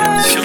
Won't you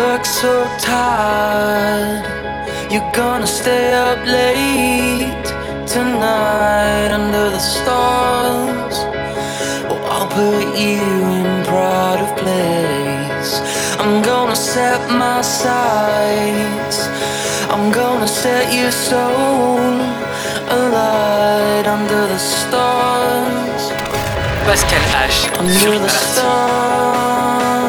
look so tired, you're gonna stay up late tonight under the stars. Well, I'll put you in pride of place. I'm gonna set my sights. I'm gonna set your soul alight under the stars. Pascal H. Under the stars.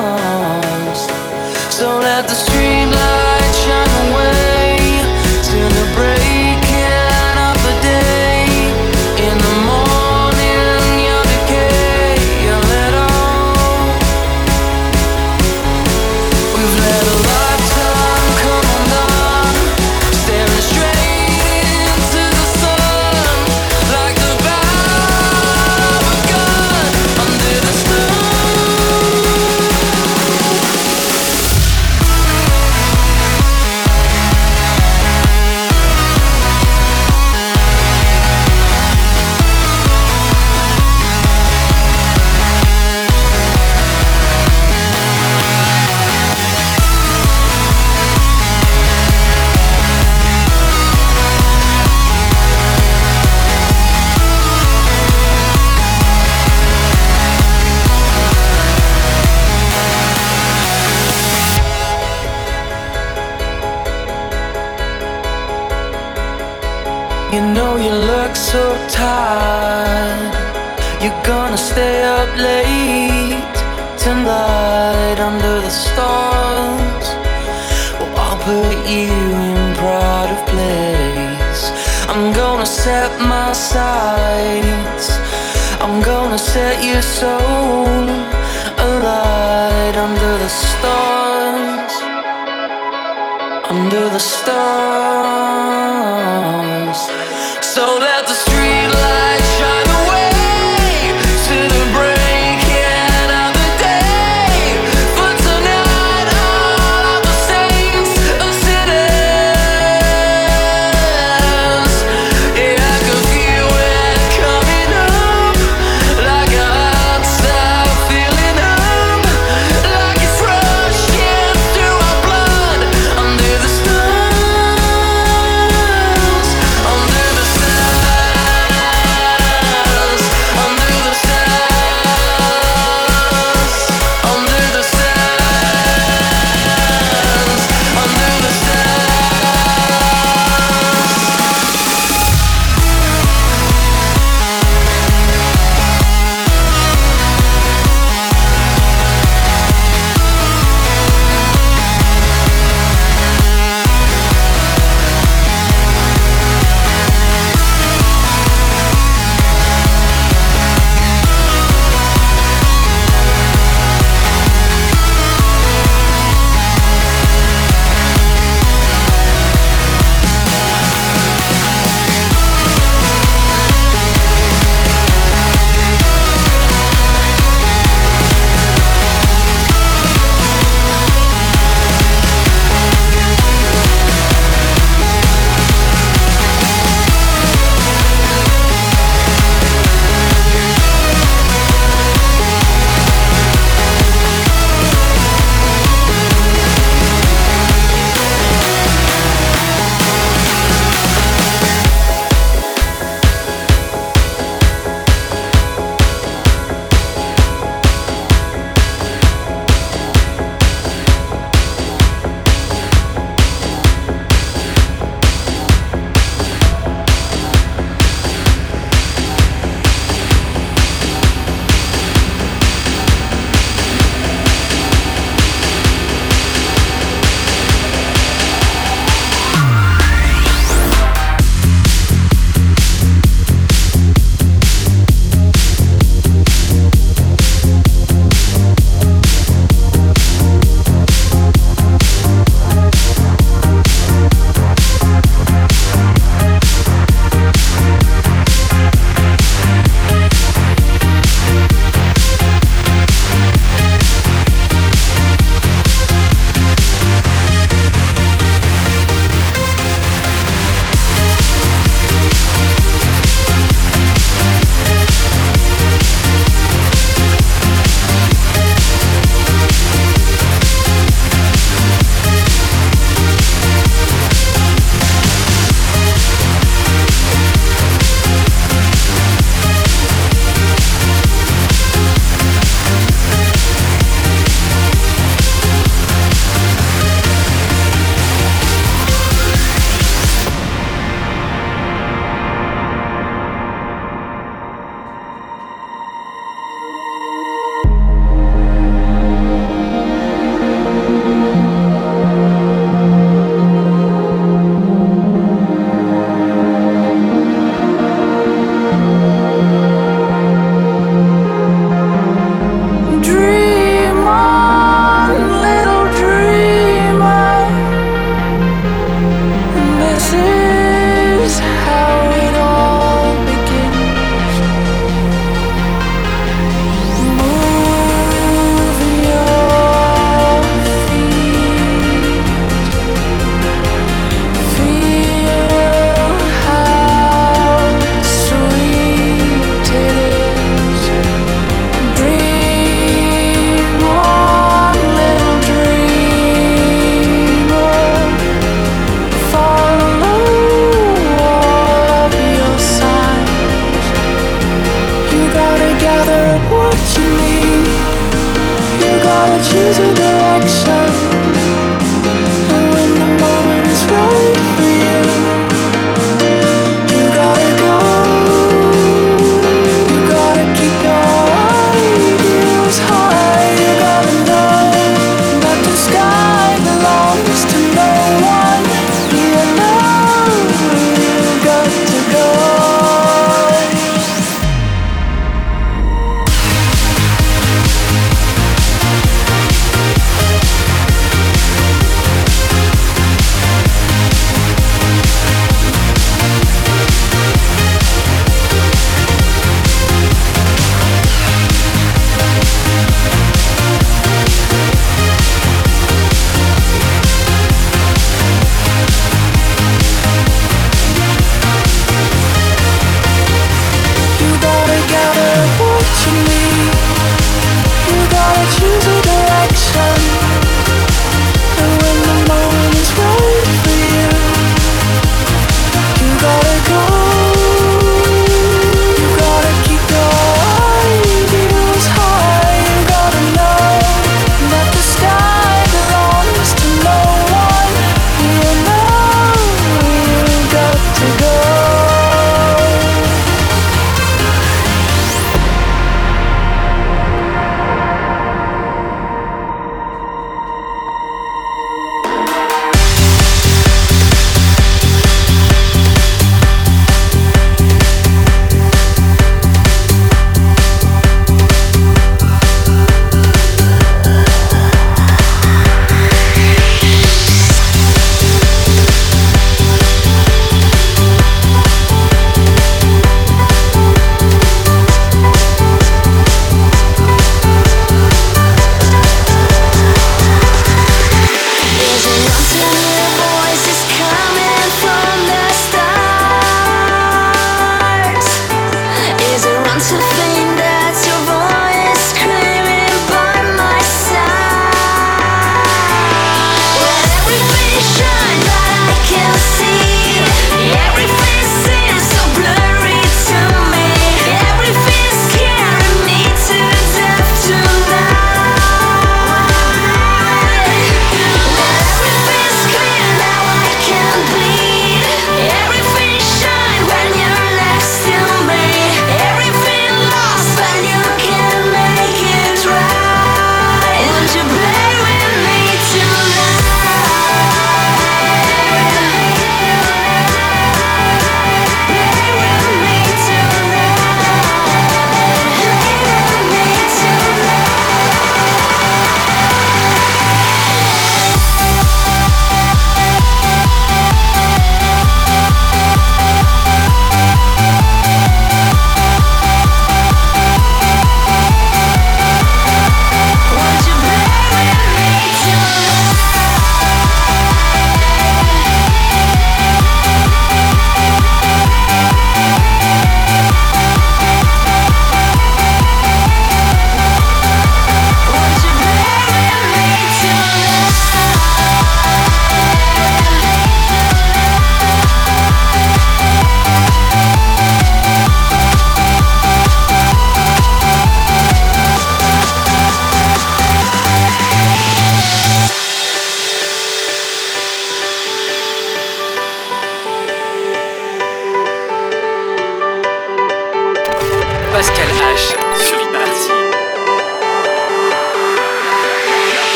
Set my sights. I'm gonna set your soul alight under the stars under the stars. So let the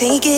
take it